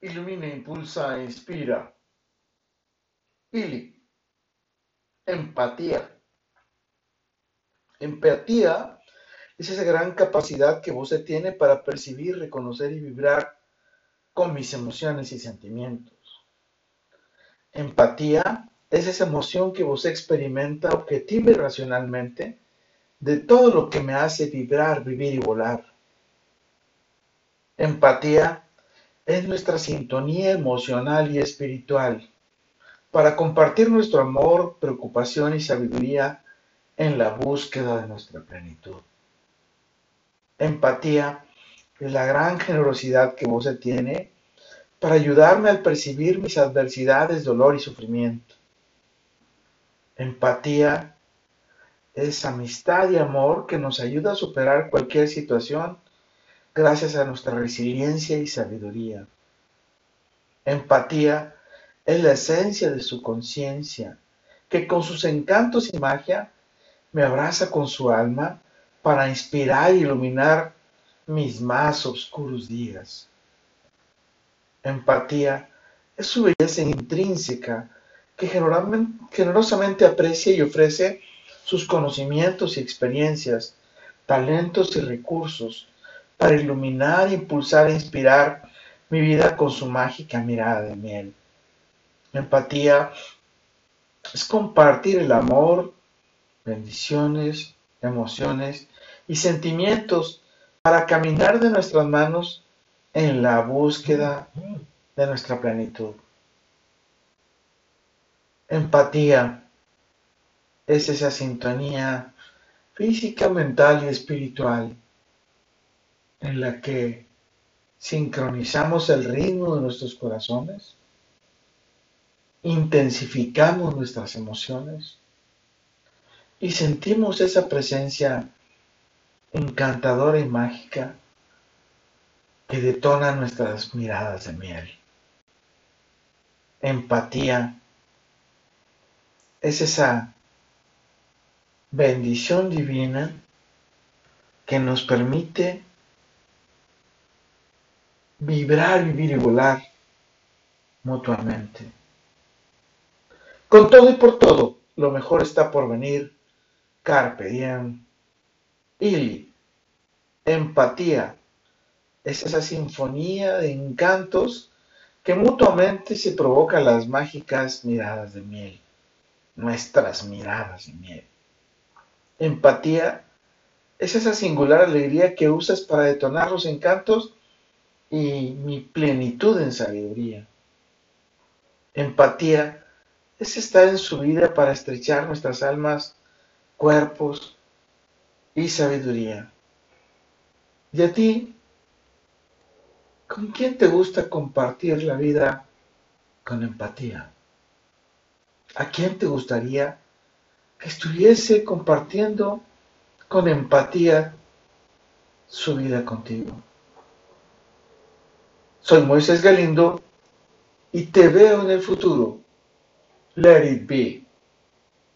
ilumina, impulsa e inspira. Ili. Empatía. Empatía es esa gran capacidad que vos tiene para percibir, reconocer y vibrar con mis emociones y sentimientos. Empatía es esa emoción que vos experimenta objetiva y racionalmente de todo lo que me hace vibrar, vivir y volar. Empatía es nuestra sintonía emocional y espiritual para compartir nuestro amor, preocupación y sabiduría en la búsqueda de nuestra plenitud. Empatía es la gran generosidad que vos tiene para ayudarme al percibir mis adversidades, dolor y sufrimiento. Empatía es amistad y amor que nos ayuda a superar cualquier situación gracias a nuestra resiliencia y sabiduría. Empatía es la esencia de su conciencia, que con sus encantos y magia me abraza con su alma para inspirar e iluminar mis más oscuros días. Empatía es su belleza intrínseca que generosamente aprecia y ofrece sus conocimientos y experiencias, talentos y recursos para iluminar, impulsar e inspirar mi vida con su mágica mirada de miel. Empatía es compartir el amor, bendiciones, emociones y sentimientos para caminar de nuestras manos en la búsqueda de nuestra plenitud. Empatía es esa sintonía física, mental y espiritual en la que sincronizamos el ritmo de nuestros corazones, intensificamos nuestras emociones y sentimos esa presencia encantadora y mágica que detona nuestras miradas de miel. Empatía es esa bendición divina que nos permite vibrar, vivir y volar mutuamente. Con todo y por todo, lo mejor está por venir. Carpe diem. Ili. Empatía. Es esa sinfonía de encantos que mutuamente se provocan las mágicas miradas de miel. Nuestras miradas de miel. Empatía es esa singular alegría que usas para detonar los encantos y mi plenitud en sabiduría. Empatía es estar en su vida para estrechar nuestras almas, cuerpos y sabiduría. ¿Y a ti? ¿Con quién te gusta compartir la vida con empatía? ¿A quién te gustaría que estuviese compartiendo con empatía su vida contigo? Soy Moisés Galindo y te veo en el futuro. Let it be.